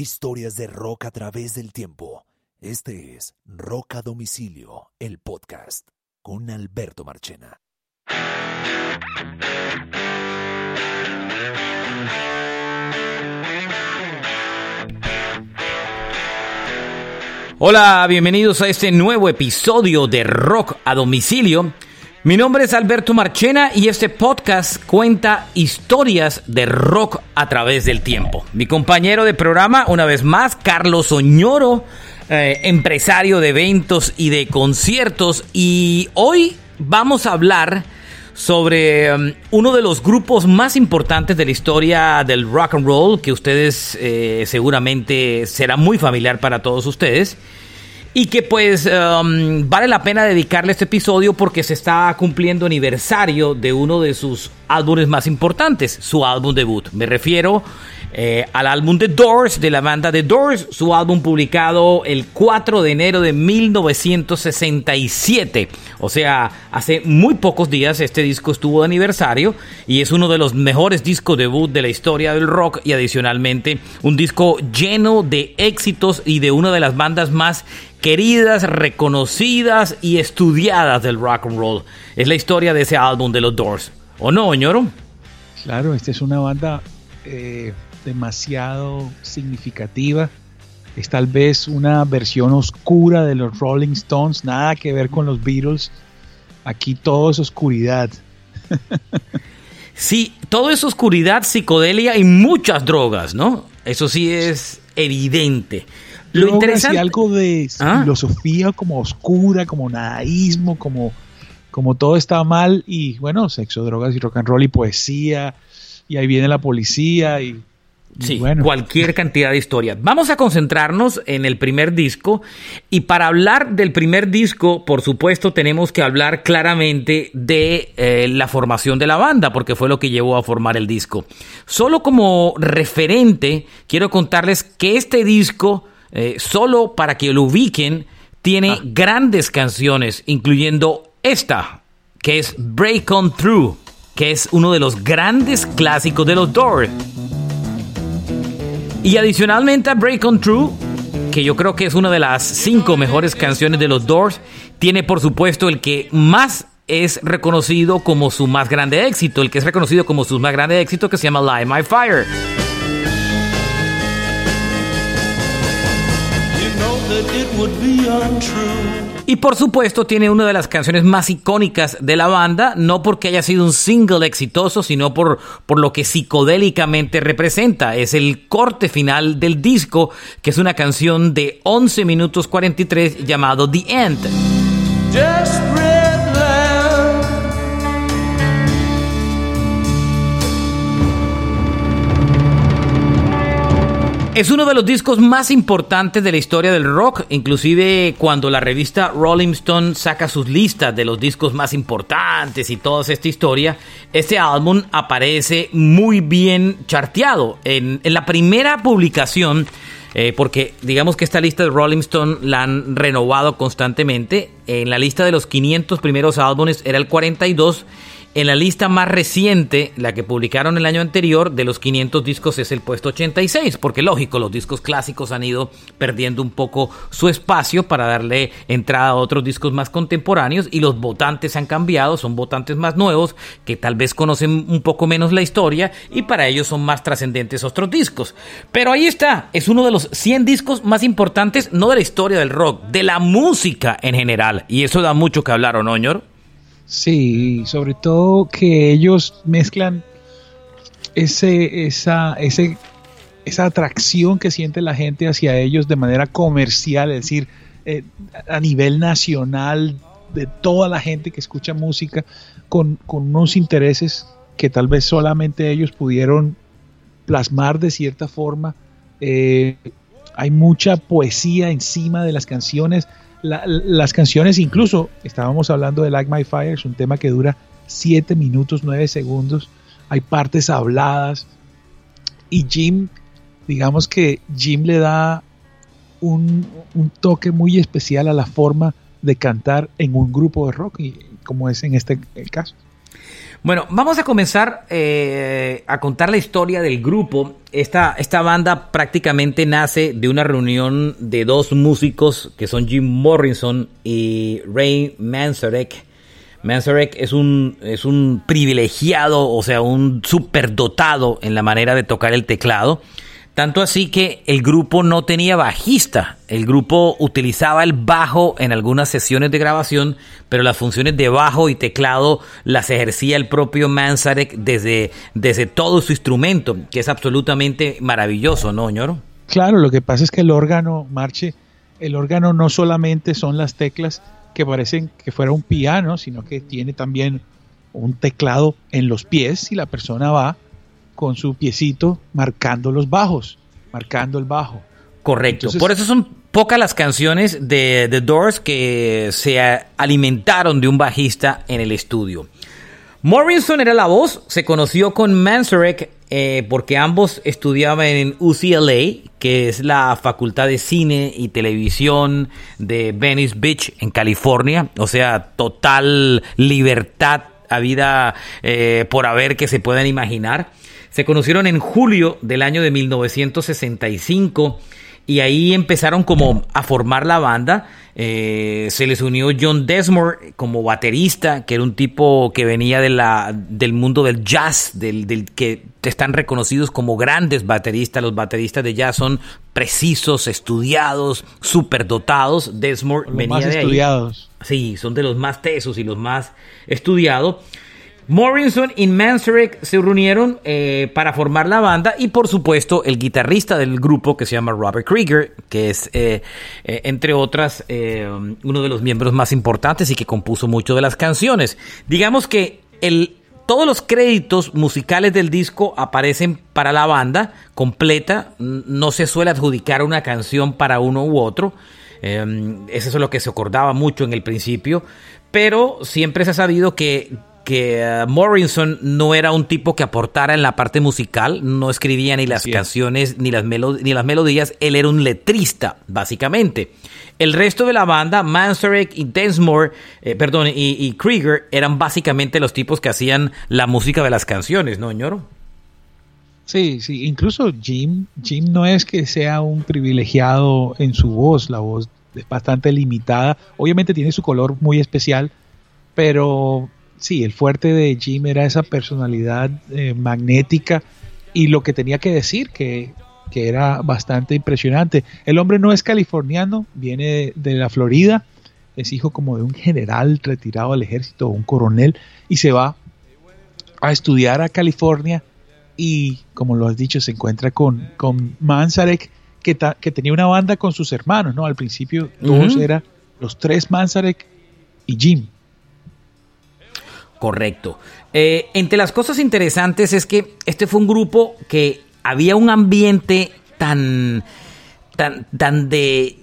Historias de rock a través del tiempo. Este es Rock a Domicilio, el podcast, con Alberto Marchena. Hola, bienvenidos a este nuevo episodio de Rock a Domicilio. Mi nombre es Alberto Marchena y este podcast cuenta historias de rock a través del tiempo. Mi compañero de programa, una vez más, Carlos Oñoro, eh, empresario de eventos y de conciertos. Y hoy vamos a hablar sobre um, uno de los grupos más importantes de la historia del rock and roll, que ustedes eh, seguramente será muy familiar para todos ustedes y que pues um, vale la pena dedicarle este episodio porque se está cumpliendo aniversario de uno de sus álbumes más importantes, su álbum debut. Me refiero eh, al álbum The Doors de la banda The Doors, su álbum publicado el 4 de enero de 1967. O sea, hace muy pocos días este disco estuvo de aniversario y es uno de los mejores discos debut de la historia del rock y adicionalmente un disco lleno de éxitos y de una de las bandas más queridas, reconocidas y estudiadas del rock and roll. Es la historia de ese álbum de los Doors. ¿O no, ñoro? Claro, esta es una banda eh, demasiado significativa. Es tal vez una versión oscura de los Rolling Stones, nada que ver con los Beatles. Aquí todo es oscuridad. sí, todo es oscuridad, psicodelia y muchas drogas, ¿no? Eso sí es evidente. Lo interesante. algo de ¿Ah? filosofía como oscura, como nadaísmo, como, como todo está mal. Y bueno, sexo, drogas y rock and roll y poesía. Y ahí viene la policía y Sí, cualquier cantidad de historias. Vamos a concentrarnos en el primer disco y para hablar del primer disco, por supuesto, tenemos que hablar claramente de eh, la formación de la banda, porque fue lo que llevó a formar el disco. Solo como referente, quiero contarles que este disco, eh, solo para que lo ubiquen, tiene ah. grandes canciones, incluyendo esta, que es Break On Through, que es uno de los grandes clásicos de los Doors. Y adicionalmente a Break On True, que yo creo que es una de las cinco mejores canciones de los Doors, tiene por supuesto el que más es reconocido como su más grande éxito, el que es reconocido como su más grande éxito que se llama Light My Fire. Y por supuesto tiene una de las canciones más icónicas de la banda, no porque haya sido un single exitoso, sino por, por lo que psicodélicamente representa. Es el corte final del disco, que es una canción de 11 minutos 43 llamado The End. Es uno de los discos más importantes de la historia del rock, inclusive cuando la revista Rolling Stone saca sus listas de los discos más importantes y toda esta historia, este álbum aparece muy bien charteado. En, la primera publicación, eh, porque digamos que esta lista de Rolling Stone la han renovado constantemente, en la lista de los 500 primeros álbumes era el 42 En la lista más reciente, la que publicaron el año anterior, de los 500 discos es el puesto 86, porque lógico, los discos clásicos han ido perdiendo un poco su espacio para darle entrada a otros discos más contemporáneos y los votantes han cambiado, son votantes más nuevos que tal vez conocen un poco menos la historia y para ellos son más trascendentes otros discos. Pero ahí está, es uno de los 100 discos más importantes, no de la historia del rock, de la música en general. Y eso da mucho que hablar, ¿o? Sí, sobre todo que ellos mezclan ese, esa, ese, esa atracción que siente la gente hacia ellos de manera comercial, es decir, eh, a nivel nacional, de toda la gente que escucha música, con, unos intereses que tal vez solamente ellos pudieron plasmar de cierta forma. Eh, hay mucha poesía encima de las canciones las canciones, incluso estábamos hablando de Like My Fire, es un tema que dura 7 minutos 9 segundos. Hay partes habladas. Y Jim, digamos que Jim le da un, toque muy especial a la forma de cantar en un grupo de rock, y, como es en este caso. Bueno, vamos a comenzar eh, a contar la historia del grupo. Esta, esta banda prácticamente nace de una reunión de dos músicos que son Jim Morrison y Ray Manzarek. Manzarek es un, es un privilegiado, o sea, un superdotado en la manera de tocar el teclado. Tanto así que el grupo no tenía bajista. El grupo utilizaba el bajo en algunas sesiones de grabación, pero las funciones de bajo y teclado las ejercía el propio Manzarek desde, desde todo su instrumento, que es absolutamente maravilloso, ¿no, ñoro? Claro, lo que pasa es que el órgano, Marche, el órgano no solamente son las teclas que parecen que fuera un piano, sino que tiene también un teclado en los pies y la persona va con su piecito marcando los bajos, marcando el bajo. Correcto. Por eso son pocas las canciones de The Doors que se alimentaron de un bajista en el estudio. Morrison era la voz, se conoció con Manzarek eh, porque ambos estudiaban en UCLA, que es la Facultad de Cine y Televisión de Venice Beach, en California. O sea, total libertad a vida eh, por haber que se puedan imaginar. Se conocieron en julio del año de 1965 y ahí empezaron como a formar la banda. Eh, se les unió John Desmore como baterista, que era un tipo que venía de la, del mundo del jazz, del, del que están reconocidos como grandes bateristas. Los bateristas de jazz son precisos, estudiados, superdotados. Desmore venía de estudiados. Sí, son de los más tesos y los más estudiados. Morrison y Manzarek se reunieron eh, para formar la banda y por supuesto el guitarrista del grupo que se llama Robert Krieger, que es eh, eh, entre otras uno de los miembros más importantes y que compuso mucho de las canciones. Digamos que el, todos los créditos musicales del disco aparecen para la banda completa, no se suele adjudicar una canción para uno u otro. eso es lo que se acordaba mucho en el principio, pero siempre se ha sabido que que uh, Morrison no era un tipo que aportara en la parte musical, no escribía ni las canciones ni las, ni las melodías, él era un letrista, básicamente. El resto de la banda, Manzarek y Densmore, eh, perdón, y, Krieger, eran básicamente los tipos que hacían la música de las canciones, ¿no, ñoro? Sí, sí, incluso Jim, Jim no es que sea un privilegiado en su voz, la voz es bastante limitada, obviamente tiene su color muy especial, pero sí, el fuerte de Jim era esa personalidad eh, magnética y lo que tenía que decir, que, era bastante impresionante. El hombre no es californiano, viene de, la Florida, es hijo como de un general retirado del ejército, un coronel, y se va a estudiar a California y, como lo has dicho, se encuentra con, con Manzarek, que, que tenía una banda con sus hermanos, ¿no? Al principio todos eran los tres Manzarek y Jim. Correcto. Eh, entre las cosas interesantes es que este fue un grupo que había un ambiente tan, tan, tan de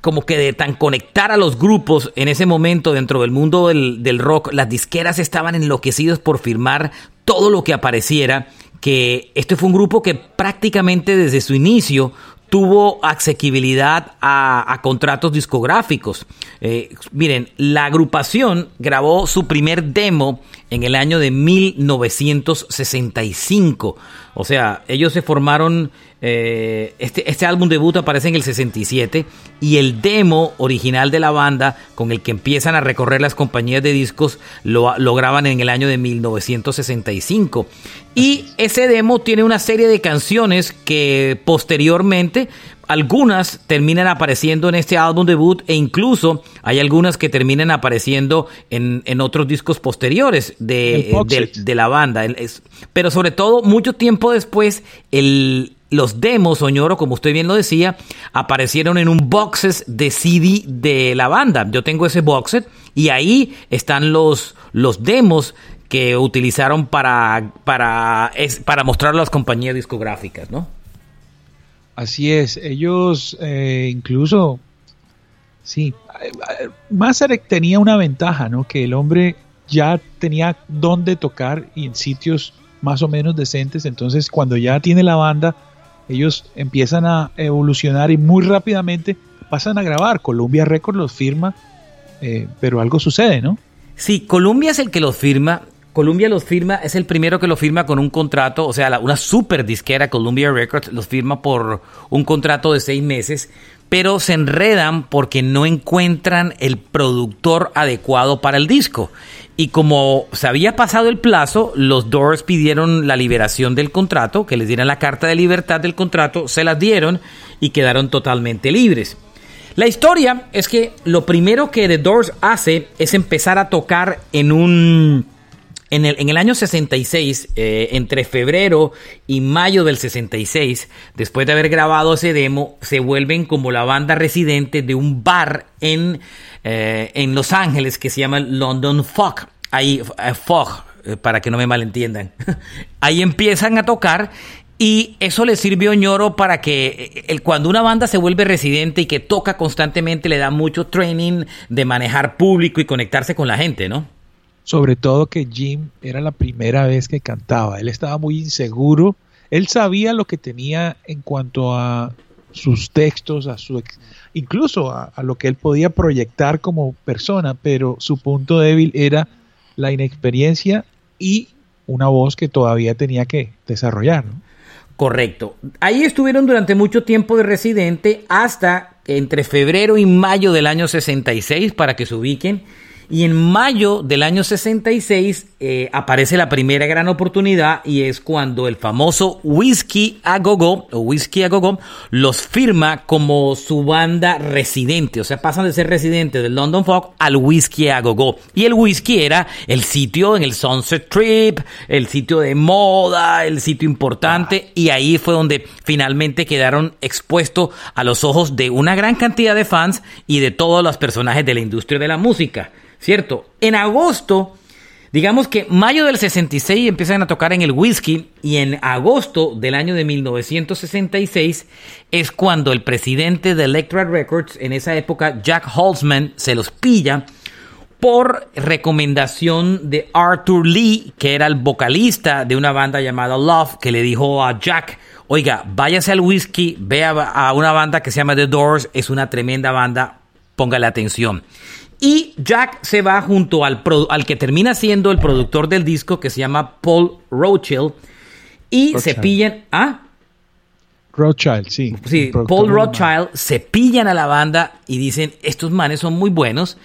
como que de tan conectar a los grupos en ese momento dentro del mundo del, del rock, las disqueras estaban enloquecidos por firmar todo lo que apareciera, que este fue un grupo que prácticamente desde su inicio tuvo asequibilidad a, contratos discográficos. Eh, miren, la agrupación grabó su primer demo en el año de 1965. O sea, ellos se formaron, eh, este, este álbum debut aparece en el 67 y el demo original de la banda con el que empiezan a recorrer las compañías de discos lo graban en el año de 1965. Y ese demo tiene una serie de canciones que posteriormente algunas terminan apareciendo en este álbum debut e incluso hay algunas que terminan apareciendo en, otros discos posteriores de, de, la banda. Pero sobre todo, mucho tiempo después, el, los demos, Oñoro, como usted bien lo decía, aparecieron en un boxes de CD de la banda. Yo tengo ese boxet y ahí están los, los demos que utilizaron para, para, para mostrar a las compañías discográficas, ¿no? Así es, ellos eh, incluso, sí, Mazarek tenía una ventaja, ¿no? Que el hombre ya tenía dónde tocar y en sitios más o menos decentes, entonces cuando ya tiene la banda, ellos empiezan a evolucionar y muy rápidamente pasan a grabar. Columbia Records los firma, eh, pero algo sucede, ¿no? Sí, Columbia es el que los firma Columbia los firma, es el primero que lo firma con un contrato, o sea, una super disquera, Columbia Records, los firma por un contrato de seis meses, pero se enredan porque no encuentran el productor adecuado para el disco. Y como se había pasado el plazo, los Doors pidieron la liberación del contrato, que les dieran la carta de libertad del contrato, se las dieron y quedaron totalmente libres. La historia es que lo primero que The Doors hace es empezar a tocar en un en el, en el, año 66, eh, entre febrero y mayo del 66, después de haber grabado ese demo, se vuelven como la banda residente de un bar en, eh, en Los Ángeles que se llama London Fog. Ahí, eh, Fog, para que no me malentiendan. Ahí empiezan a tocar y eso le sirvió ñoro para que el, cuando una banda se vuelve residente y que toca constantemente le da mucho training de manejar público y conectarse con la gente, ¿no? Sobre todo que Jim era la primera vez que cantaba. Él estaba muy inseguro. Él sabía lo que tenía en cuanto a sus textos, a su incluso a, lo que él podía proyectar como persona, pero su punto débil era la inexperiencia y una voz que todavía tenía que desarrollar. Correcto. Ahí estuvieron durante mucho tiempo de residente hasta entre febrero y mayo del año 66 para que se ubiquen y en mayo del año 66 eh, aparece la primera gran oportunidad y es cuando el famoso Whiskey a Go o Whiskey a Go los firma como su banda residente. O sea, pasan de ser residentes del London Fog al Whiskey a Go Y el Whiskey era el sitio en el Sunset Trip, el sitio de moda, el sitio importante. Y ahí fue donde finalmente quedaron expuestos a los ojos de una gran cantidad de fans y de todos los personajes de la industria de la música. ¿Cierto? En agosto, digamos que mayo del 66 empiezan a tocar en el whisky y en agosto del año de 1966 es cuando el presidente de Electra Records, en esa época Jack Holzman, se los pilla por recomendación de Arthur Lee, que era el vocalista de una banda llamada Love, que le dijo a Jack, oiga, váyase al whisky, vea a una banda que se llama The Doors, es una tremenda banda, póngale atención. Y Jack se va junto al, al que termina siendo el productor del disco, que se llama Paul Rothschild, y se pillan. ¿Ah? Rothschild, sí. Sí, Paul Rothschild se pillan a la banda y dicen: Estos manes son muy buenos,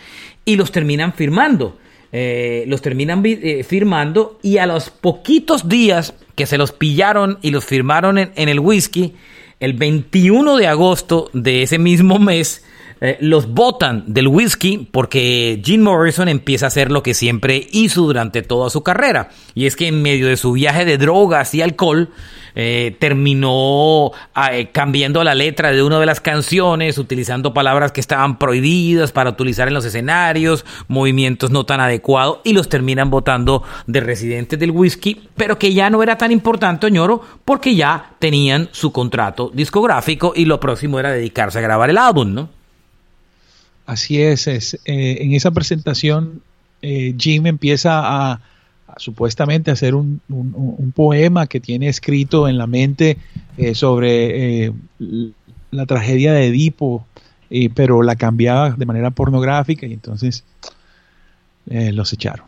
y los terminan firmando. Eh, los terminan eh, firmando, y a los poquitos días que se los pillaron y los firmaron en el whisky, el 21 de agosto de ese mismo mes, eh, los botan del whisky porque Jim Morrison empieza a hacer lo que siempre hizo durante toda su carrera. Y es que en medio de su viaje de drogas y alcohol, eh, terminó ah, eh, cambiando la letra de una de las canciones, utilizando palabras que estaban prohibidas para utilizar en los escenarios, movimientos no tan adecuados, y los terminan votando de residentes del whisky, pero que ya no era tan importante, Oñoro, porque ya tenían su contrato discográfico y lo próximo era dedicarse a grabar el álbum, ¿no? Así es, es eh, en esa presentación eh, Jim empieza a, supuestamente hacer un, un, poema que tiene escrito en la mente eh, sobre la tragedia de Edipo, pero la cambiaba de manera pornográfica y entonces los echaron.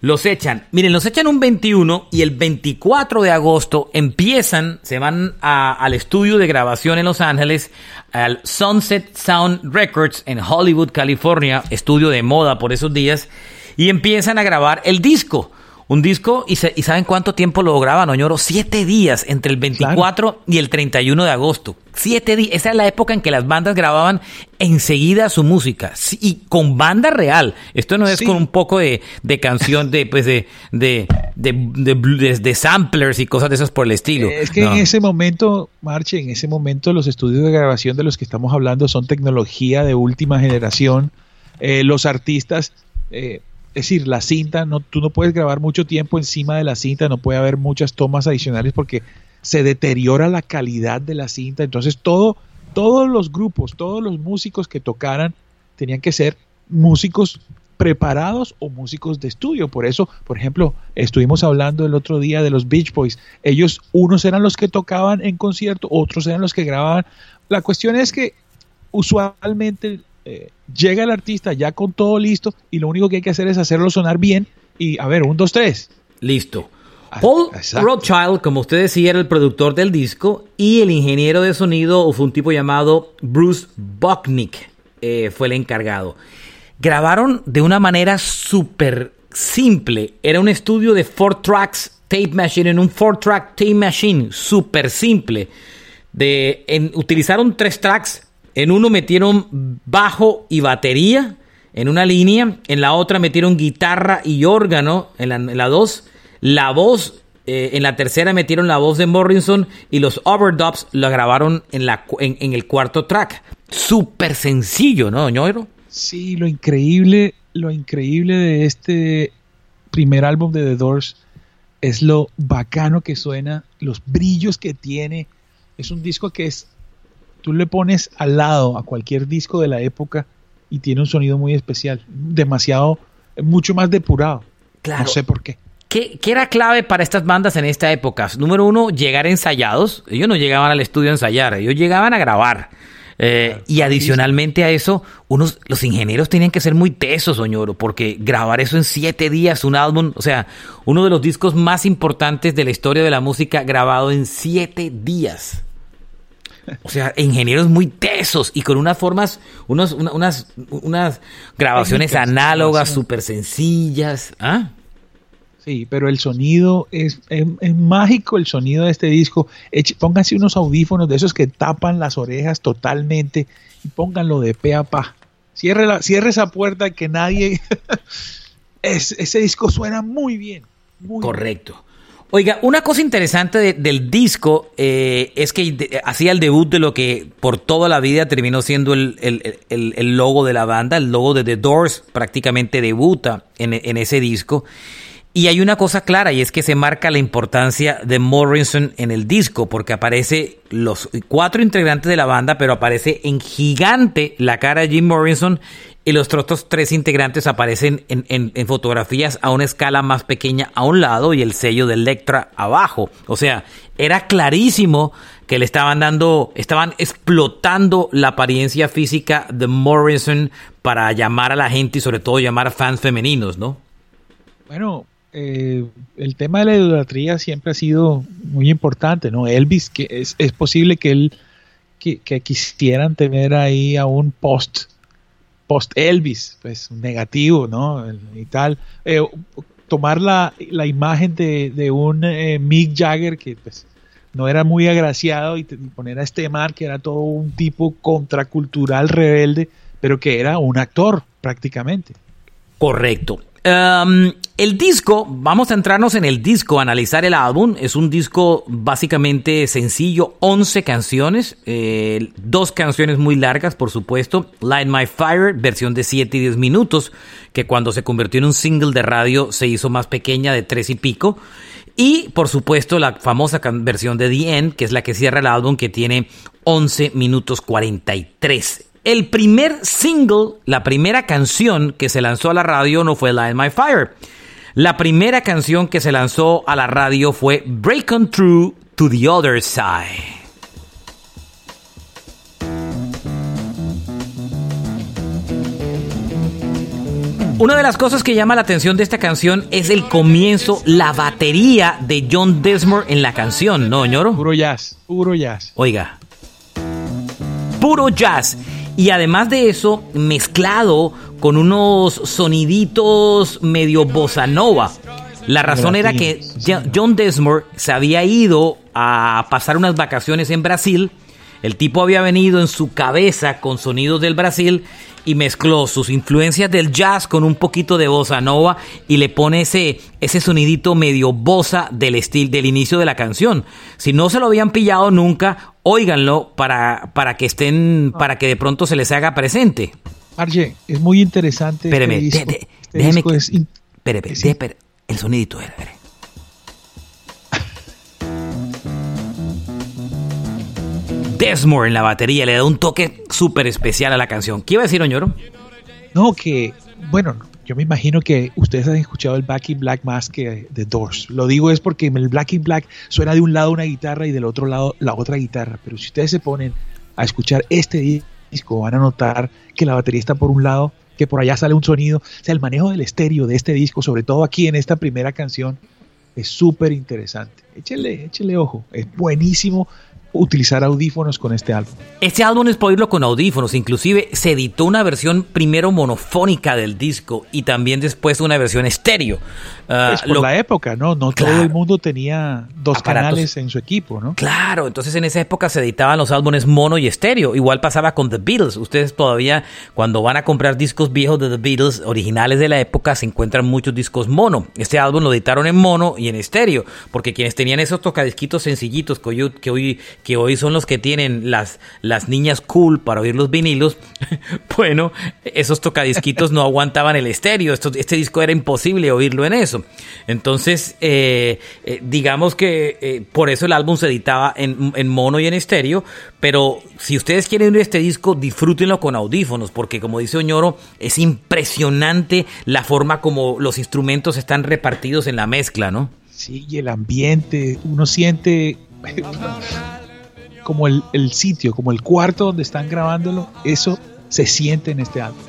Los echan. Miren, los echan un 21 y el 24 de agosto empiezan, se van al estudio de grabación en Los Ángeles, al Sunset Sound Records en Hollywood, California, estudio de moda por esos días, y empiezan a grabar el disco. Un disco, y, y ¿saben cuánto tiempo lo graban, Oñoro? Siete días, entre el 24 y el 31 de agosto. Siete días. Esa es la época en que las bandas grababan enseguida su música. y con banda real. Esto no es con un poco de, canción, de, pues de, de, de, samplers y cosas de esas por el estilo. Es que en ese momento, Marche, en ese momento los estudios de grabación de los que estamos hablando son tecnología de última generación. Eh, los artistas... Eh, es decir, la cinta, no, tú no puedes grabar mucho tiempo encima de la cinta, no puede haber muchas tomas adicionales porque se deteriora la calidad de la cinta. Entonces todo, todos los grupos, todos los músicos que tocaran tenían que ser músicos preparados o músicos de estudio. Por eso, por ejemplo, estuvimos hablando el otro día de los Beach Boys. Ellos, unos eran los que tocaban en concierto, otros eran los que grababan. La cuestión es que usualmente eh, llega el artista ya con todo listo y lo único que hay que hacer es hacerlo sonar bien y a ver, un, dos, tres. Listo. Ah, Paul Rothschild, como usted decía, era el productor del disco y el ingeniero de sonido fue un tipo llamado Bruce Bucknick, eh, fue el encargado. Grabaron de una manera súper simple. Era un estudio de four tracks tape machine, en un four track tape machine, súper simple. De, utilizaron tres tracks en uno metieron bajo y batería en una línea, en la otra metieron guitarra y órgano en la, dos, la voz, eh, en la tercera metieron la voz de Morrison y los overdubs la grabaron en, la, en, el cuarto track. Súper sencillo, ¿no, ñoiro? Sí, lo increíble, lo increíble de este primer álbum de The Doors es lo bacano que suena, los brillos que tiene. Es un disco que es tú le pones al lado a cualquier disco de la época y tiene un sonido muy especial, demasiado, mucho más depurado. Claro. No sé por qué. ¿Qué, era clave para estas bandas en esta época? Número uno, llegar ensayados. Ellos no llegaban al estudio a ensayar, ellos llegaban a grabar. Eh, y adicionalmente a eso, unos, los ingenieros tenían que ser muy tesos, Oñoro, porque grabar eso en siete días, un álbum, o sea, uno de los discos más importantes de la historia de la música grabado en siete días. O sea, ingenieros muy tesos y con unas formas, unos, unas, unas grabaciones análogas súper sencillas. ¿Ah? Sí, pero el sonido es, mágico, el sonido de este disco. pónganse unos audífonos de esos que tapan las orejas totalmente y pónganlo de pe a pa. Cierre, la, cierre esa puerta que nadie... ese disco suena muy bien. Correcto. Oiga, una cosa interesante del disco eh, es que hacía el debut de lo que por toda la vida terminó siendo el, logo de la banda, el logo de The Doors prácticamente debuta en, en, ese disco. Y hay una cosa clara y es que se marca la importancia de Morrison en el disco porque aparece los cuatro integrantes de la banda, pero aparece en gigante la cara de Jim Morrison y los otros tres integrantes aparecen en, fotografías a una escala más pequeña a un lado y el sello de Electra abajo. O sea, era clarísimo que le estaban dando, estaban explotando la apariencia física de Morrison para llamar a la gente y sobre todo llamar a fans femeninos, ¿no? Bueno, eh, el tema de la idolatría siempre ha sido muy importante, ¿no? Elvis, que es, posible que él que, que quisieran tener ahí a un post post Elvis, pues negativo, ¿no? Y tal. Eh, tomar la, imagen de, un eh, Mick Jagger que pues no era muy agraciado y, poner a este man que era todo un tipo contracultural rebelde, pero que era un actor prácticamente. Correcto. El disco, vamos a entrarnos en el disco, analizar el álbum. Es un disco básicamente sencillo, 11 canciones, eh, dos canciones muy largas, por supuesto. Light My Fire, versión de 7 y 10 minutos, que cuando se convirtió en un single de radio se hizo más pequeña, de 3 y pico. Y por supuesto la famosa versión de The End, que es la que cierra el álbum, que tiene 11 minutos 43. El primer single, la primera canción que se lanzó a la radio no fue Light My Fire. La primera canción que se lanzó a la radio fue Break On Through to the Other Side. Una de las cosas que llama la atención de esta canción es el comienzo, la batería de John Desmore en la canción, ¿no, ñoro? Puro jazz, puro jazz. Oiga, puro jazz. Y además de eso, mezclado con unos soniditos medio bossa nova. La razón era que John Desmore se había ido a pasar unas vacaciones en Brasil. El tipo había venido en su cabeza con sonidos del Brasil y mezcló sus influencias del jazz con un poquito de bossa nova y le pone ese, ese sonidito medio bossa del estilo del inicio de la canción. Si no se lo habían pillado nunca, óiganlo para, para que estén, para que de pronto se les haga presente. Arje, es muy interesante. Este espéreme, este déjeme, espéreme, el sonidito, espéreme. Desmore en la batería le da un toque súper especial a la canción. ¿Qué iba a decir, Oñoro? No, que, bueno, yo me imagino que ustedes han escuchado el Black in Black más que The Doors. Lo digo es porque el Black in Black suena de un lado una guitarra y del otro lado la otra guitarra. Pero si ustedes se ponen a escuchar este disco, van a notar que la batería está por un lado, que por allá sale un sonido. O sea, el manejo del estéreo de este disco, sobre todo aquí en esta primera canción, es súper interesante. Échele, échele ojo. Es buenísimo utilizar audífonos con este álbum. Este álbum es para oírlo con audífonos, inclusive se editó una versión primero monofónica del disco y también después una versión estéreo. Uh, por la época, ¿no? No todo el mundo tenía dos canales en su equipo, ¿no? Claro, entonces en esa época se editaban los álbumes mono y estéreo. Igual pasaba con The Beatles. Ustedes todavía cuando van a comprar discos viejos de The Beatles, originales de la época, se encuentran muchos discos mono. Este álbum lo editaron en mono y en estéreo, porque quienes tenían esos tocadisquitos sencillitos que hoy, que hoy que hoy son los que tienen las, las niñas cool para oír los vinilos, bueno, esos tocadisquitos no aguantaban el estéreo. este disco era imposible oírlo en eso. Entonces, eh, eh, digamos que eh, por eso el álbum se editaba en, en mono y en estéreo. Pero si ustedes quieren oír este disco, disfrútenlo con audífonos, porque como dice Oñoro, es impresionante la forma como los instrumentos están repartidos en la mezcla, ¿no? Sí, y el ambiente, uno siente como el, sitio, como el cuarto donde están grabándolo, eso se siente en este álbum.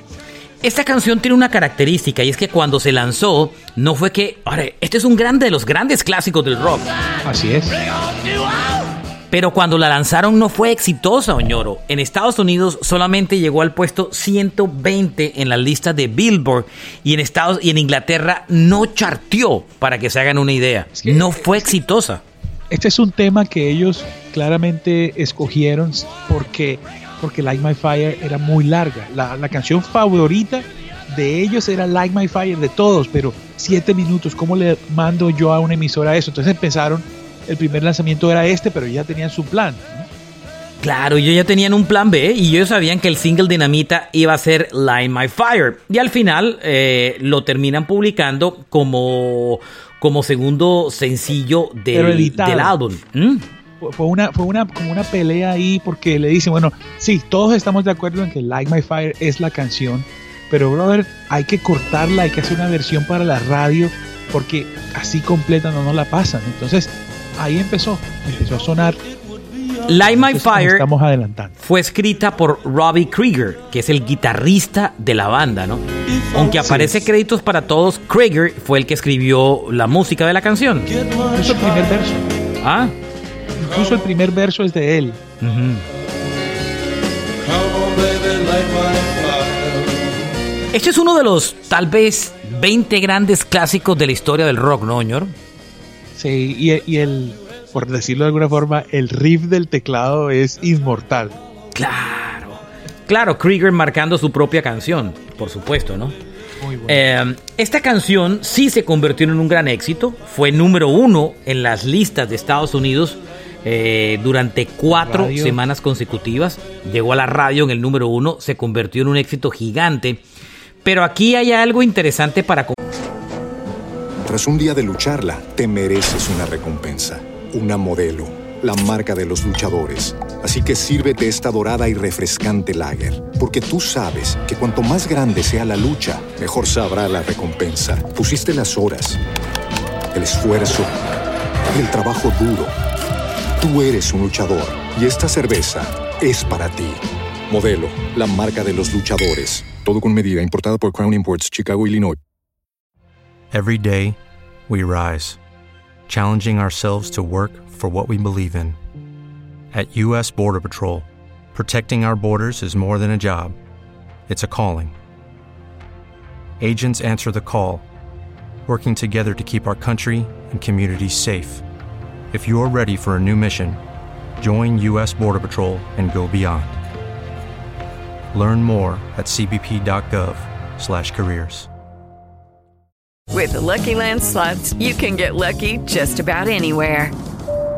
Esta canción tiene una característica y es que cuando se lanzó no fue que, ahora, este es un grande de los grandes clásicos del rock. Así es. Pero cuando la lanzaron no fue exitosa, Oñoro. En Estados Unidos solamente llegó al puesto 120 en la lista de Billboard y en Estados y en Inglaterra no charteó, para que se hagan una idea. no fue exitosa. Este es un tema que ellos claramente escogieron porque, porque Like My Fire era muy larga. La, la canción favorita de ellos era Like My Fire, de todos, pero siete minutos, ¿cómo le mando yo a una emisora eso? Entonces pensaron, el primer lanzamiento era este, pero ya tenían su plan. Claro, ellos ya tenían un plan B y ellos sabían que el single Dinamita iba a ser Light My Fire. Y al final eh, lo terminan publicando como como segundo sencillo del, del álbum. ¿Mm? Fue una, fue una, como una pelea ahí porque le dicen, bueno, sí, todos estamos de acuerdo en que Like My Fire es la canción, pero brother, hay que cortarla, hay que hacer una versión para la radio porque así completa no nos la pasan. Entonces ahí empezó, empezó a sonar Light My Fire estamos adelantando. fue escrita por Robbie Krieger, que es el guitarrista de la banda, ¿no? Aunque aparece créditos para todos, Krieger fue el que escribió la música de la canción. Incluso el primer verso. Ah. Incluso el primer verso es de él. Este es uno de los tal vez 20 grandes clásicos de la historia del rock, ¿no, señor? Sí, y el, por decirlo de alguna forma, el riff del teclado es inmortal. Claro, claro, Krieger marcando su propia canción, por supuesto, ¿no? Muy bueno. Eh, esta canción sí se convirtió en un gran éxito, fue número uno en las listas de Estados Unidos eh, durante cuatro semanas consecutivas. Llegó a la radio en el número uno, se convirtió en un éxito gigante. Pero aquí hay algo interesante para... Tras un día de lucharla, te mereces una recompensa una modelo, la marca de los luchadores. Así que sírvete esta dorada y refrescante lager, porque tú sabes que cuanto más grande sea la lucha, mejor sabrá la recompensa. Pusiste las horas, el esfuerzo, el trabajo duro. Tú eres un luchador y esta cerveza es para ti. Modelo, la marca de los luchadores. Todo con medida, importada por Crown Imports, Chicago, Illinois. Every day, we rise, challenging ourselves to work for what we believe in. At U.S. Border Patrol, protecting our borders is more than a job, it's a calling. Agents answer the call, working together to keep our country and communities safe. If you're ready for a new mission, join U.S. Border Patrol and go beyond. Learn more at cbp.gov/careers. With the Lucky Land slots, you can get lucky just about anywhere.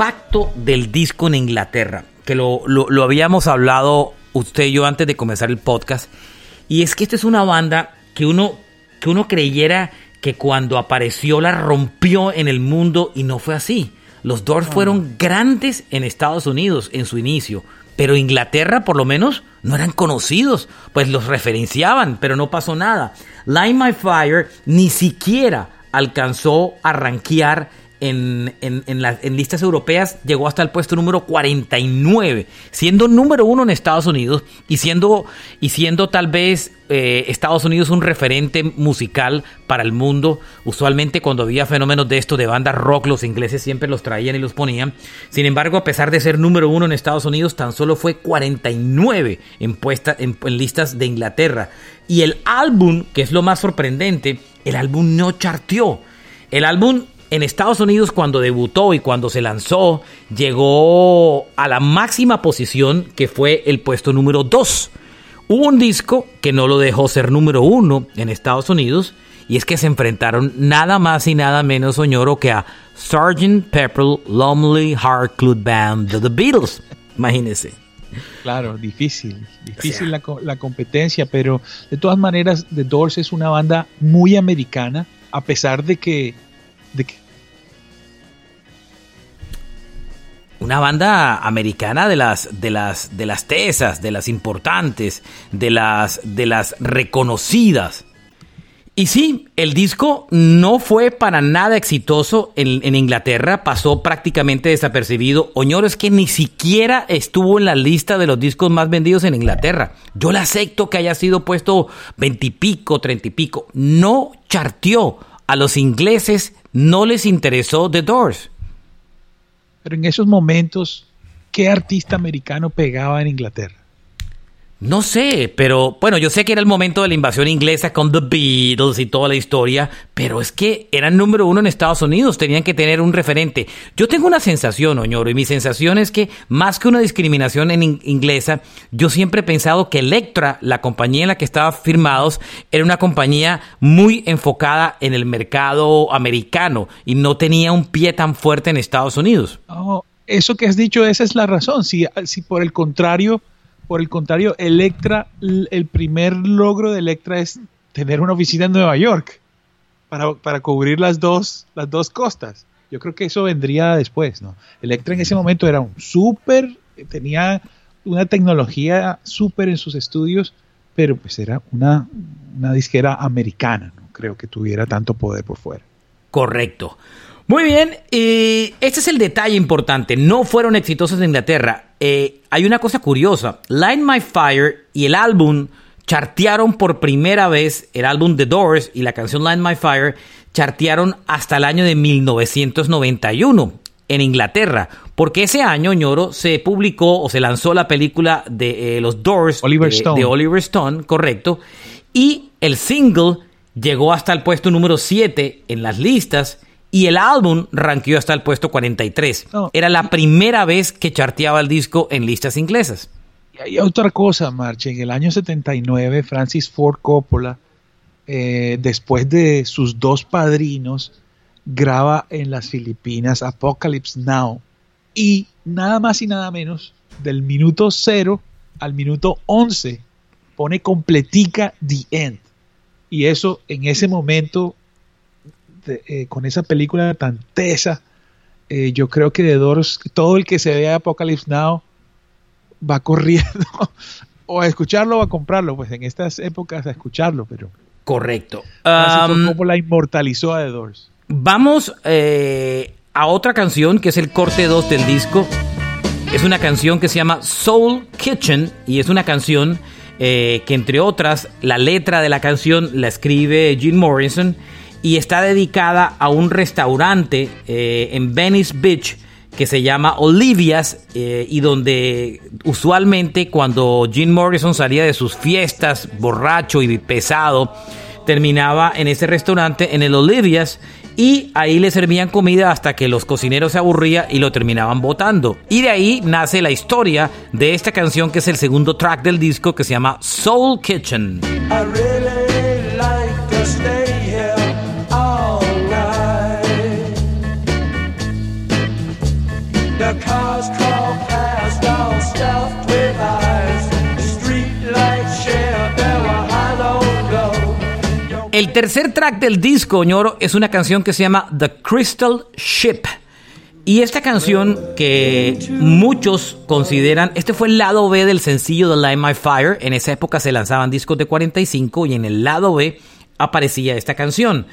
impacto del disco en Inglaterra, que lo, lo, lo habíamos hablado usted y yo antes de comenzar el podcast. Y es que esta es una banda que uno, que uno creyera que cuando apareció la rompió en el mundo y no fue así. Los Doors fueron grandes en Estados Unidos en su inicio, pero Inglaterra por lo menos no eran conocidos, pues los referenciaban, pero no pasó nada. Line My Fire ni siquiera alcanzó a rankear en, en, en, listas europeas, llegó hasta el puesto número 49, siendo número uno en Estados Unidos y siendo, y siendo tal vez eh, Estados Unidos un referente musical para el mundo. Usualmente cuando había fenómenos de esto de bandas rock, los ingleses siempre los traían y los ponían. Sin embargo, a pesar de ser número uno en Estados Unidos, tan solo fue 49 en, puesta, en listas de Inglaterra. Y el álbum, que es lo más sorprendente, el álbum no charteó. El álbum en Estados Unidos cuando debutó y cuando se lanzó llegó a la máxima posición que fue el puesto número 2. Hubo un disco que no lo dejó ser número 1 en Estados Unidos y es que se enfrentaron nada más y nada menos Oñoro que a Sgt. Pepper Lonely Heart Club Band de The Beatles. Imagínense. Claro, difícil, difícil la, co- la competencia, pero de todas maneras The Doors es una banda muy americana, a pesar de que, de que Una banda americana de las, de las, de las tesas, de las importantes, de las, de las reconocidas. Y sí, el disco no fue para nada exitoso en, en Inglaterra, pasó prácticamente desapercibido. Oñoro es que ni siquiera estuvo en la lista de los discos más vendidos en Inglaterra. Yo le acepto que haya sido puesto veintipico, treinta y pico. No charteó. A los ingleses no les interesó The Doors. Pero en esos momentos, ¿qué artista americano pegaba en Inglaterra? No sé, pero bueno, yo sé que era el momento de la invasión inglesa con The Beatles y toda la historia, pero es que eran número uno en Estados Unidos, tenían que tener un referente. Yo tengo una sensación, Oñoro, y mi sensación es que más que una discriminación en in- inglesa, yo siempre he pensado que Electra, la compañía en la que estaban firmados, era una compañía muy enfocada en el mercado americano y no tenía un pie tan fuerte en Estados Unidos. No, eso que has dicho, esa es la razón. Si, si por el contrario, por el contrario, Electra, el primer logro de Electra es tener una oficina en Nueva York para, para cubrir las dos, las dos costas. Yo creo que eso vendría después, ¿no? Electra en ese momento era un súper, tenía una tecnología súper en sus estudios, pero pues era una, una disquera americana, no creo que tuviera tanto poder por fuera. Correcto. Muy bien, y este es el detalle importante. No fueron exitosos en Inglaterra. Eh, hay una cosa curiosa. Light My Fire y el álbum chartearon por primera vez, el álbum The Doors y la canción Light My Fire chartearon hasta el año de 1991 en Inglaterra. Porque ese año, ñoro, se publicó o se lanzó la película de eh, los Doors Oliver de- Stone. de Oliver Stone, correcto. Y el single llegó hasta el puesto número 7 en las listas y el álbum ranqueó hasta el puesto 43. No. Era la primera vez que charteaba el disco en listas inglesas. Y hay otra cosa, Marche. En el año 79, Francis Ford Coppola, eh, después de sus dos padrinos, graba en las Filipinas Apocalypse Now. Y nada más y nada menos, del minuto 0 al minuto 11, pone completica The End. Y eso en ese momento, eh, con esa película tan tesa, eh, yo creo que de Doors, todo el que se vea Apocalypse Now va corriendo o a escucharlo o a comprarlo, pues en estas épocas a escucharlo, pero... Correcto. Um, la inmortalizó a The Doors. Vamos eh, a otra canción que es el corte 2 del disco. Es una canción que se llama Soul Kitchen y es una canción eh, que entre otras la letra de la canción la escribe Jim Morrison y está dedicada a un restaurante eh, en Venice Beach que se llama Olivia's eh, y donde usualmente cuando Jim Morrison salía de sus fiestas borracho y pesado terminaba en ese restaurante en el Olivia's y ahí le servían comida hasta que los cocineros se aburrían y lo terminaban botando. Y de ahí nace la historia de esta canción que es el segundo track del disco que se llama Soul Kitchen. El tercer track del disco, ñoro, es una canción que se llama The Crystal Ship. Y esta canción que muchos consideran, este fue el lado B del sencillo The Light My Fire. En esa época se lanzaban discos de 45 y en el lado B aparecía esta canción.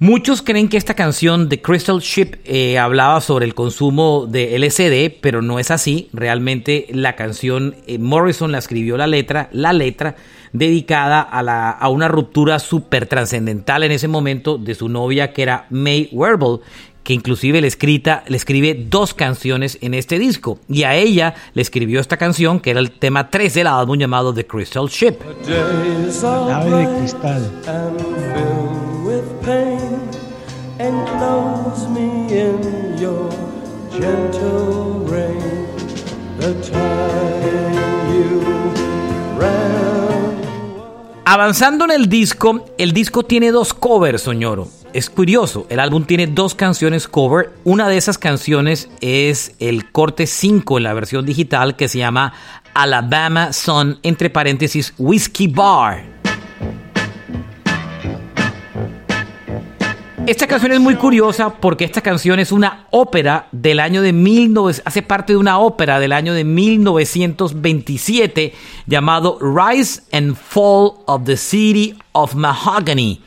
Muchos creen que esta canción The Crystal Ship eh, hablaba sobre el consumo de LSD, pero no es así. Realmente la canción eh, Morrison la escribió la letra, la letra dedicada a, la, a una ruptura súper trascendental en ese momento de su novia que era May Werble, que inclusive le, escrita, le escribe dos canciones en este disco. Y a ella le escribió esta canción, que era el tema 3 del álbum llamado The Crystal Ship. Nave de cristal. Avanzando en el disco, el disco tiene dos covers, Soñoro. Es curioso, el álbum tiene dos canciones cover. Una de esas canciones es el corte 5 en la versión digital que se llama Alabama Sun, entre paréntesis, Whiskey Bar. Esta canción es muy curiosa porque esta canción es una ópera del año de 19... hace parte de una ópera del año de 1927 llamado Rise and Fall of the City of Mahogany.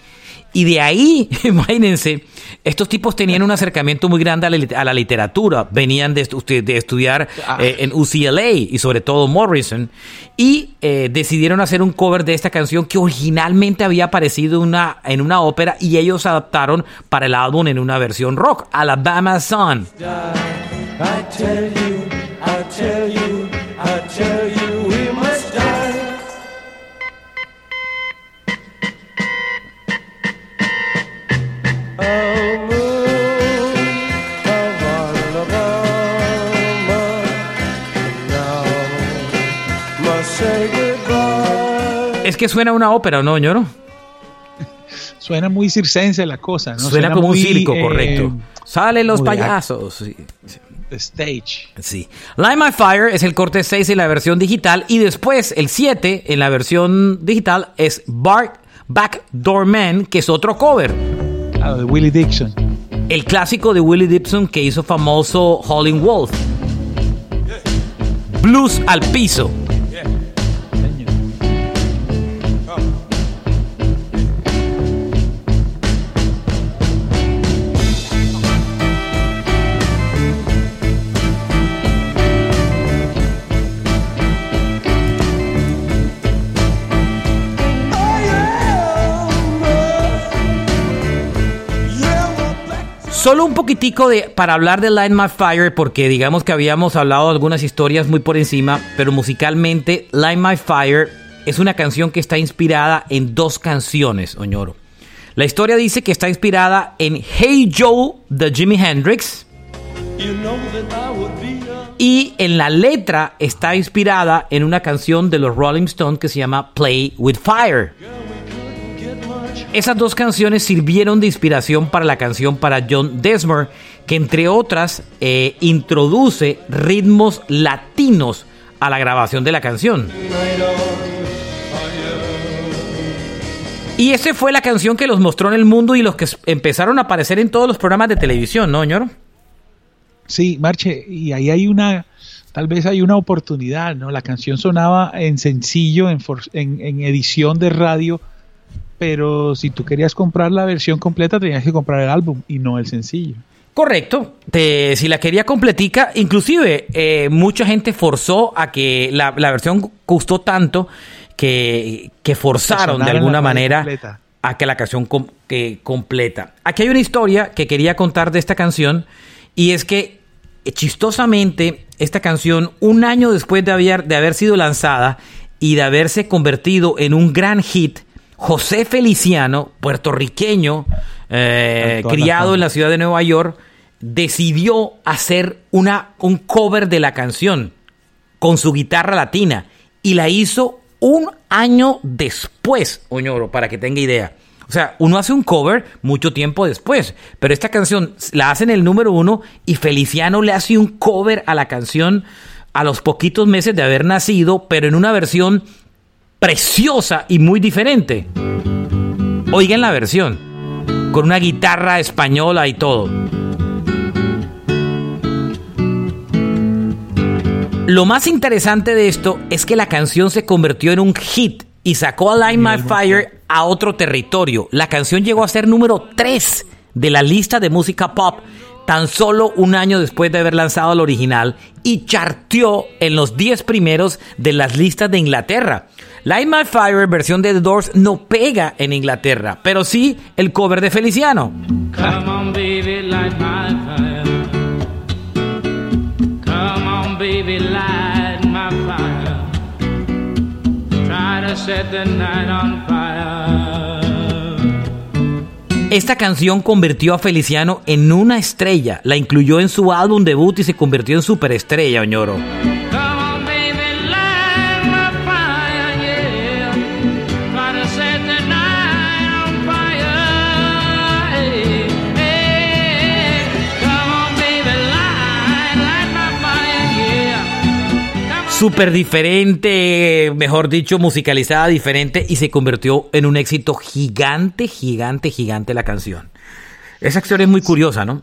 Y de ahí, imagínense, estos tipos tenían un acercamiento muy grande a la, literatura, venían de, estudiar ah. eh, en UCLA y sobre todo Morrison, y eh, decidieron hacer un cover de esta canción que originalmente había aparecido una, en una ópera y ellos adaptaron para el álbum en una versión rock, Alabama Sun. Es que suena una ópera, ¿no, ñoro? suena muy circense la cosa, ¿no? Suena, como un circo, eh, correcto. Salen los payasos. stage. Sí. Light My Fire es el corte 6 en la versión digital y después el 7 en la versión digital es Bark Backdoor Man, que es otro cover. Ah, de Willie Dixon. El clásico de Willie Dixon que hizo famoso Howlin' Wolf. Blues al piso. Solo un poquitico de, para hablar de Light My Fire, porque digamos que habíamos hablado de algunas historias muy por encima, pero musicalmente Light My Fire es una canción que está inspirada en dos canciones, Oñoro. La historia dice que está inspirada en Hey Joe de Jimi Hendrix. Y en la letra está inspirada en una canción de los Rolling Stones que se llama Play with Fire. Esas dos canciones sirvieron de inspiración para la canción para John Desmond, que entre otras eh, introduce ritmos latinos a la grabación de la canción. Y esa fue la canción que los mostró en el mundo y los que empezaron a aparecer en todos los programas de televisión, ¿no, ñoro? Sí, Marche, y ahí hay una, tal vez hay una oportunidad, ¿no? La canción sonaba en sencillo, en, en, edición de radio, pero si tú querías comprar la versión completa tenías que comprar el álbum y no el sencillo. Correcto. si la quería completica, inclusive eh, mucha gente forzó a que la, versión gustó tanto que, que forzaron de alguna manera a que la canción que completa. Aquí hay una historia que quería contar de esta canción y es que eh, chistosamente esta canción un año después de haber, de haber sido lanzada y de haberse convertido en un gran hit, José Feliciano, puertorriqueño, eh, criado en la ciudad de Nueva York, decidió hacer una, un cover de la canción con su guitarra latina y la hizo un año después, Oñoro, para que tenga idea. O sea, uno hace un cover mucho tiempo después, pero esta canción la hace en el número uno y Feliciano le hace un cover a la canción a los poquitos meses de haber nacido, pero en una versión preciosa y muy diferente. Oigan la versión, con una guitarra española y todo. Lo más interesante de esto es que la canción se convirtió en un hit y sacó a Light My Fire a otro territorio. La canción llegó a ser número 3 de la lista de música pop tan solo un año después de haber lanzado el original y charteó en los 10 primeros de las listas de Inglaterra. Light My Fire, versión de The Doors, no pega en Inglaterra, pero sí el cover de Feliciano. Come on, baby, light my fire. Come on, baby, light my fire. Try to set the night on fire. Esta canción convirtió a Feliciano en una estrella, la incluyó en su álbum debut y se convirtió en superestrella, Oñoro. Súper diferente, mejor dicho, musicalizada diferente y se convirtió en un éxito gigante, gigante, gigante la canción. Esa acción es muy curiosa, ¿no?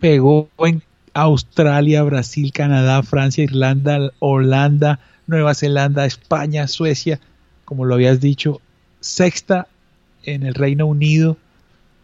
Pegó en Australia, Brasil, Canadá, Francia, Irlanda, Holanda, Nueva Zelanda, España, Suecia, como lo habías dicho, sexta en el Reino Unido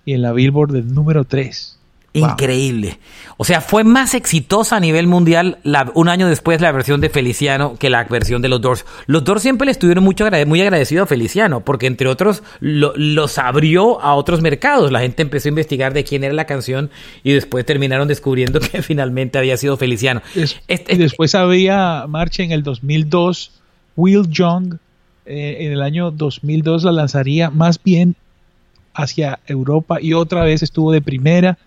y en la Billboard del número 3. Increíble. O sea, fue más exitosa a nivel mundial un año después la versión de Feliciano que la versión de los Doors. Los Doors siempre le estuvieron mucho muy agradecidos a Feliciano, porque entre otros los abrió a otros mercados. La gente empezó a investigar de quién era la canción y después terminaron descubriendo que finalmente había sido Feliciano. Este y después había marcha en el 2002. Will Young eh, en el año 2002 la lanzaría más bien hacia Europa y otra vez estuvo de primera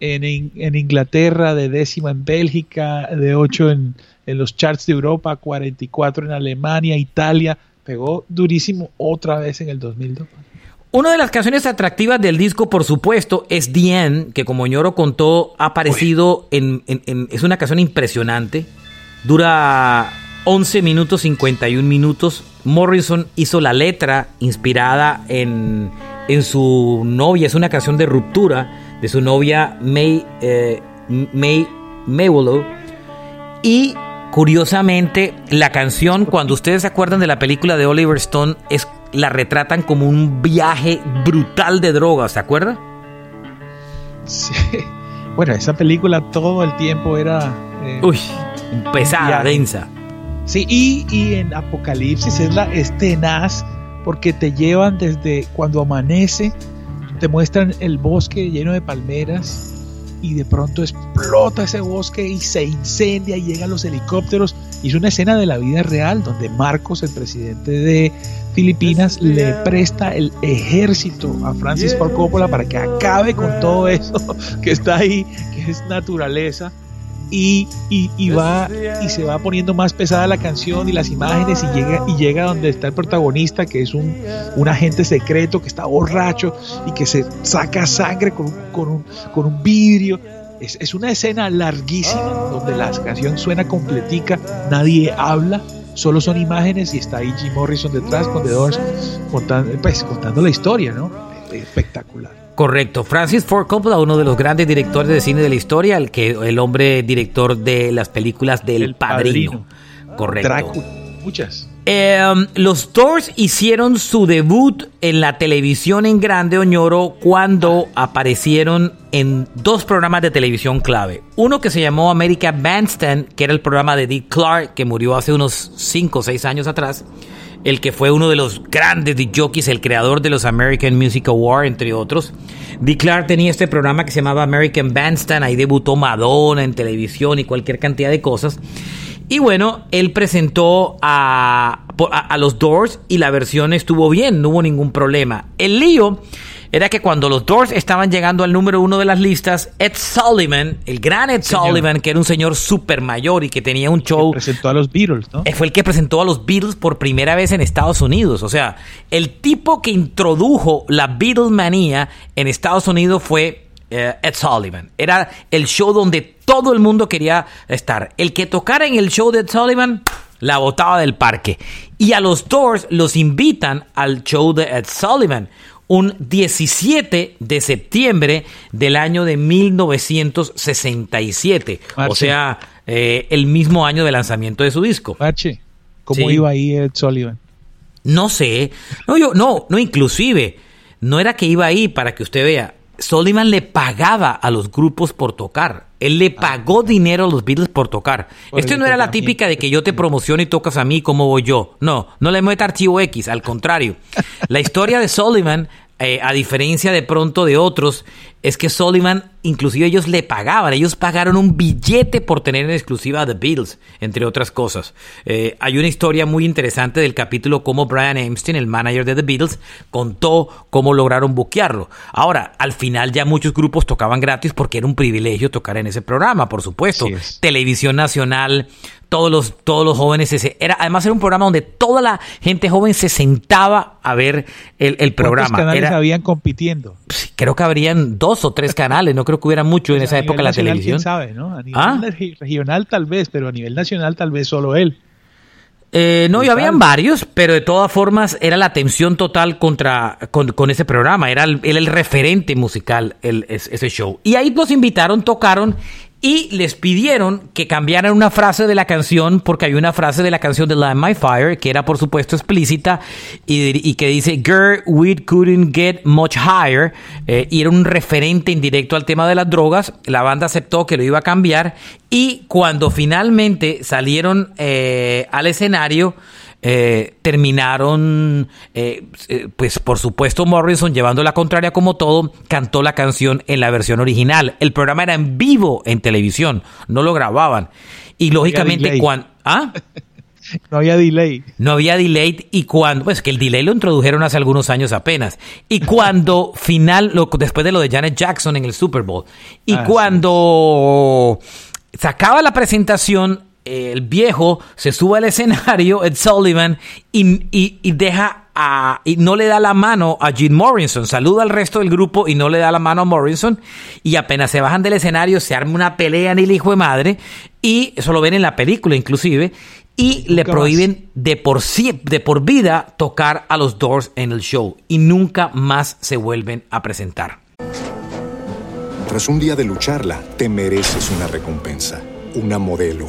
en, Inglaterra, de décima en Bélgica, de 8 en, los charts de Europa, 44 en Alemania, Italia, pegó durísimo otra vez en el 2002. Una de las canciones atractivas del disco, por supuesto, es The que como Ñoro contó, ha aparecido en, Es una canción impresionante. Dura 11 minutos 51 minutos. Morrison hizo la letra inspirada en, en su novia. Es una canción de ruptura de su novia May, eh, May Y curiosamente, la canción, cuando ustedes se acuerdan de la película de Oliver Stone, es, la retratan como un viaje brutal de drogas, ¿se acuerda? Sí. Bueno, esa película todo el tiempo era... Eh, Uy, pesada, densa. Sí, y, y, en Apocalipsis es, la, es tenaz porque te llevan desde cuando amanece te muestran el bosque lleno de palmeras y de pronto explota ese bosque y se incendia y llegan los helicópteros. Y es una escena de la vida real donde Marcos, el presidente de Filipinas, le presta el ejército a Francis Ford Coppola para que acabe con todo eso que está ahí, que es naturaleza y, y, va y se va poniendo más pesada la canción y las imágenes y llega y llega donde está el protagonista que es un, un agente secreto que está borracho y que se saca sangre con, con, un, con un vidrio es, es, una escena larguísima donde la canción suena completica nadie habla solo son imágenes y está ahí Jim Morrison detrás con The Doors contando, pues, contando la historia, ¿no? Espectacular. Correcto. Francis Ford Coppola, uno de los grandes directores de cine de la historia, el que el hombre director de las películas del El Padrino. Padrino. Correcto. Drácula, muchas. Eh, los Doors hicieron su debut en la televisión en Grande Oñoro cuando aparecieron en dos programas de televisión clave. Uno que se llamó America Bandstand, que era el programa de Dick Clark, que murió hace unos 5 o 6 años atrás. El que fue uno de los grandes Dick jockeys, el creador de los American Music Awards, entre otros. Dick Clark tenía este programa que se llamaba American Bandstand, ahí debutó Madonna en televisión y cualquier cantidad de cosas. Y bueno, él presentó a, a los Doors y la versión estuvo bien, no hubo ningún problema. El lío era que cuando los Doors estaban llegando al número uno de las listas, Ed Sullivan, el gran Ed Señor. Sullivan, que era un señor súper mayor y que tenía un show, Presentó a los Beatles, ¿no? eh, fue el que presentó a los Beatles por primera vez en Estados Unidos. O sea, el tipo que introdujo la Beatlemanía en Estados Unidos fue eh, Ed Sullivan. Era el show donde todo el mundo quería estar. El que tocara en el show de Ed Sullivan la botaba del parque. Y a los Doors los invitan al show de Ed Sullivan. Un 17 de septiembre del año de 1967. O Marche. sea, eh, el mismo año de lanzamiento de su disco. ¿cómo Sí. iba ahí Ed Sullivan? No sé. No, yo, no, no, inclusive. No era que iba ahí para que usted vea. Sullivan le pagaba a los grupos por tocar. Él le pagó dinero a los Beatles por tocar. Por Esto no era la típica de que yo te promociono y tocas a mí como voy yo. No, no le meta archivo X, al contrario. La historia de Sullivan, eh, a diferencia de pronto de otros, es que Sullivan, inclusive ellos le pagaban. Ellos pagaron un billete por tener en exclusiva a The Beatles, entre otras cosas. Eh, hay una historia muy interesante del capítulo cómo Brian Epstein, el manager de The Beatles, contó cómo lograron buquearlo. Ahora, al final ya muchos grupos tocaban gratis porque era un privilegio tocar en ese programa, por supuesto. Televisión nacional, todos los, todos los jóvenes. se- era, además era un programa donde toda la gente joven se sentaba a ver el, el programa. ¿Cuántos canales Era- habían compitiendo? Sí, creo que habrían dos o tres canales, no creo que hubiera mucho en O esa sea, época la nacional, televisión. ¿Quién sabe, no? A nivel ¿Ah? regi- regional tal vez, pero a nivel nacional tal vez solo él. Eh, no, y habían varios, pero de todas formas era la atención total contra con, con ese programa. Era el, era el referente musical el, es- ese show. Y ahí los invitaron, tocaron y les pidieron que cambiaran una frase de la canción porque hay una frase de la canción de Light My Fire que era por supuesto explícita y, que dice Girl, we couldn't get much higher eh, y era un referente indirecto al tema de las drogas. La banda aceptó que lo iba a cambiar y cuando finalmente salieron eh, al escenario eh, terminaron, eh, eh, pues por supuesto Morrison llevando la contraria como todo, cantó la canción en la versión original. El programa era en vivo en televisión, no lo grababan. Y lógicamente cuando... ¿Ah? No había delay. No había delay y cuando, pues que el delay lo introdujeron hace algunos años apenas. Y cuando final, lo, después de lo de Janet Jackson en el Super Bowl, y Ah, sí. cuando se acaba la presentación, el viejo se sube al escenario, Ed Sullivan, y, y- y deja a, y no le da la mano a Jim Morrison, saluda al resto del grupo y no le da la mano a Morrison, y apenas se bajan del escenario, se arma una pelea en el hijo de madre, y eso lo ven en la película inclusive, y le prohíben de por sí, de por vida tocar a los Doors en el show. Y nunca más se vuelven a presentar. Tras un día de lucharla, te mereces una recompensa, una modelo,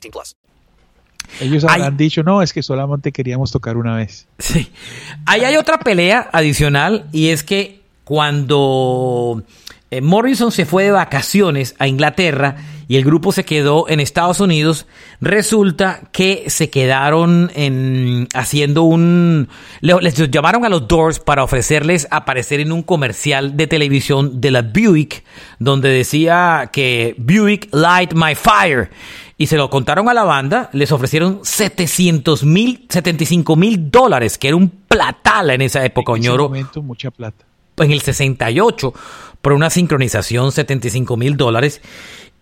18 plus. Ellos han dicho, no, es que solamente queríamos tocar una vez. Sí. Ahí hay otra pelea adicional y es que cuando eh, Morrison se fue de vacaciones a Inglaterra y el grupo se quedó en Estados Unidos, resulta que se quedaron en, haciendo un... Les llamaron a los Doors para ofrecerles aparecer en un comercial de televisión de la Buick, donde decía que Buick Light My Fire. Y se lo contaron a la banda, les ofrecieron 700 mil, 75 mil dólares, que era un platal en esa época, En ese Oñoro momento, mucha plata. en el 68 por una sincronización 75 mil dólares.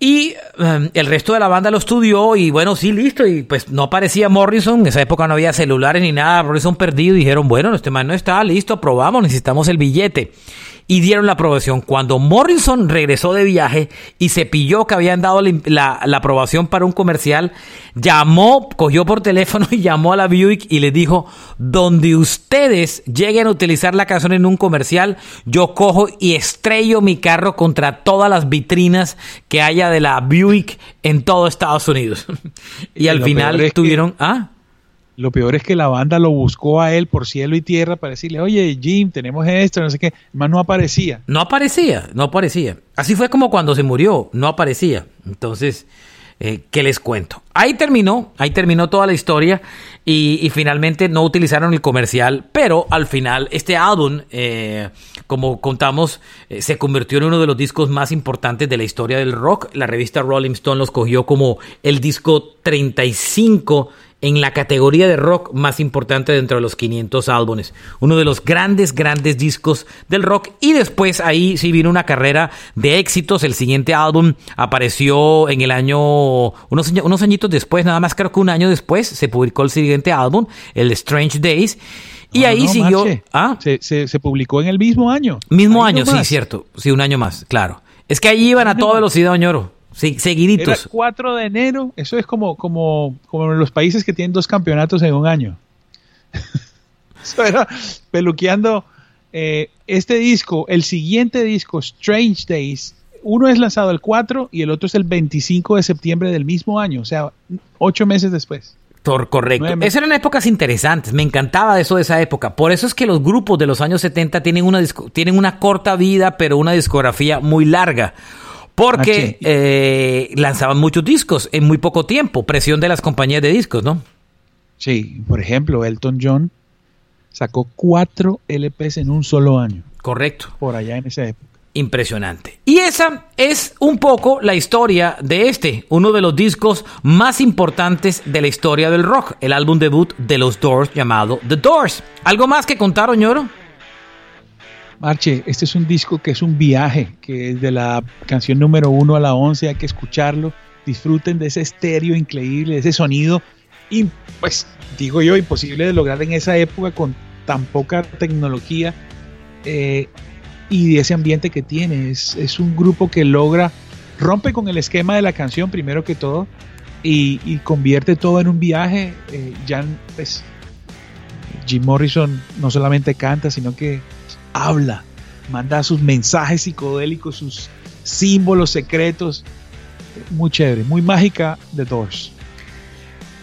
Y um, el resto de la banda lo estudió y bueno, sí, listo. Y pues no aparecía Morrison. En esa época no había celulares ni nada. Morrison perdido. Y dijeron, bueno, este man no está, listo, probamos, necesitamos el billete. Y dieron la aprobación. Cuando Morrison regresó de viaje y se pilló que habían dado la, la- aprobación para un comercial, llamó, cogió por teléfono y llamó a la Buick y les dijo, donde ustedes lleguen a utilizar la canción en un comercial, yo cojo y estrello mi carro contra todas las vitrinas que haya de la Buick en todo Estados Unidos. y Y al final que- tuvieron, ah, Lo peor es que la banda lo buscó a él por cielo y tierra para decirle, oye, Jim, tenemos esto, no sé qué. Más no aparecía. No aparecía, no aparecía. Así fue como cuando se murió, no aparecía. Entonces, eh, ¿qué les cuento? Ahí terminó, ahí terminó toda la historia y, finalmente no utilizaron el comercial, pero al final este álbum, eh, como contamos, eh, se convirtió en uno de los discos más importantes de la historia del rock. La revista Rolling Stone los cogió como el disco 35 en la categoría de rock más importante dentro de los 500 álbumes. Uno de los grandes, grandes discos del rock. Y después ahí sí vino una carrera de éxitos. El siguiente álbum apareció en el año, unos, unos añitos después, nada más creo que un año después, se publicó el siguiente álbum, el Strange Days. Y No, ahí no, siguió... Ah, Se, se- se publicó en el mismo año. mismo año, sí, cierto. Sí, un año más, claro. Es que ahí iban a toda velocidad, Oñoro. Sí, Era seguiditos. 4 de enero. Eso es como, como, como los países que tienen dos campeonatos en un año. Eso era peluqueando eh, este disco, el siguiente disco, Strange Days. Uno es lanzado el 4 y el otro es el 25 de septiembre del mismo año, o sea, ocho meses después. Tor- correcto. Esas eran épocas interesantes. Me encantaba eso de esa época. Por eso es que los grupos de los años 70 tienen una, disco- tienen una corta vida, pero una discografía muy larga. Porque eh, lanzaban muchos discos en muy poco tiempo. Presión de las compañías de discos, ¿no? Sí, por ejemplo, Elton John sacó cuatro LPs en un solo año, Correcto. por allá en esa época. Impresionante. Y esa es un poco la historia de este, uno de los discos más importantes de la historia del rock, el álbum debut de los Doors llamado The Doors. ¿Algo más que contar, Oñoro? Marche, este es un disco que es un viaje, que desde la canción número uno a la once hay que escucharlo. Disfruten de ese estéreo increíble, de ese sonido, y pues digo yo, imposible de lograr en esa época con tan poca tecnología eh, y de ese ambiente que tiene. Es, es un grupo que logra, rompe con el esquema de la canción primero que todo y, convierte todo en un viaje. Eh, pues, Jim Morrison no solamente canta, sino que habla, manda sus mensajes psicodélicos, sus símbolos secretos. Muy chévere, muy mágica The Doors.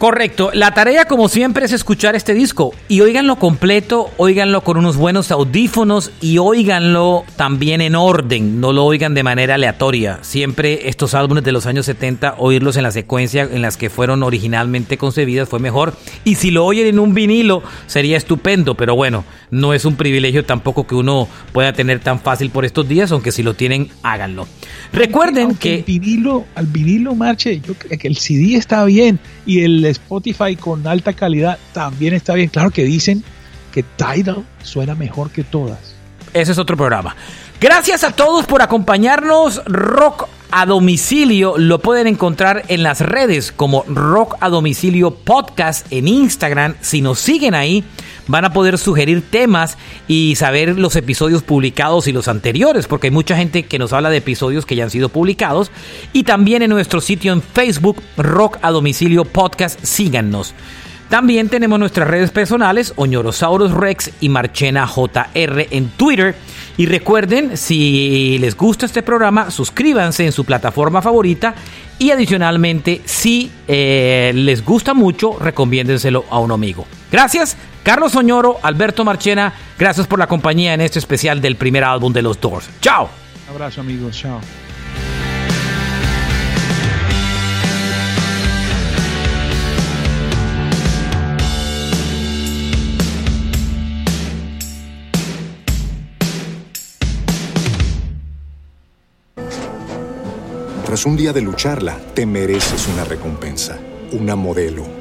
Correcto. La tarea, como siempre, es escuchar este disco. Y óiganlo completo, óiganlo con unos buenos audífonos y óiganlo también en orden. No lo oigan de manera aleatoria. Siempre estos álbumes de los años 70, oírlos en la secuencia en las que fueron originalmente concebidas fue mejor. Y si lo oyen en un vinilo, sería estupendo. Pero bueno, no es un privilegio tampoco que uno pueda tener tan fácil por estos días, aunque si lo tienen, háganlo. Recuerden Aunque el que... vinilo, al vinilo marche, yo creo que el CD está bien y el Spotify con alta calidad también está bien. Claro que dicen que Tidal suena mejor que todas. Ese es otro programa. Gracias a todos por acompañarnos. Rock a domicilio lo pueden encontrar en las redes como Rock a Domicilio Podcast en Instagram. Si nos siguen ahí, van a poder sugerir temas y saber los episodios publicados y los anteriores, porque hay mucha gente que nos habla de episodios que ya han sido publicados. Y también en nuestro sitio en Facebook, Rock a Domicilio Podcast, síganos. También tenemos nuestras redes personales, Oñorosaurus Rex y Marchena JR en Twitter. Y recuerden, si les gusta este programa, suscríbanse en su plataforma favorita. Y adicionalmente, si eh, les gusta mucho, recomiéndenselo a un amigo. Gracias, Carlos Oñoro, Alberto Marchena. Gracias por la compañía en este especial del primer álbum de los Doors. ¡Chao! Un abrazo, amigos. Chao. Tras un día de lucharla, te mereces una recompensa, una modelo,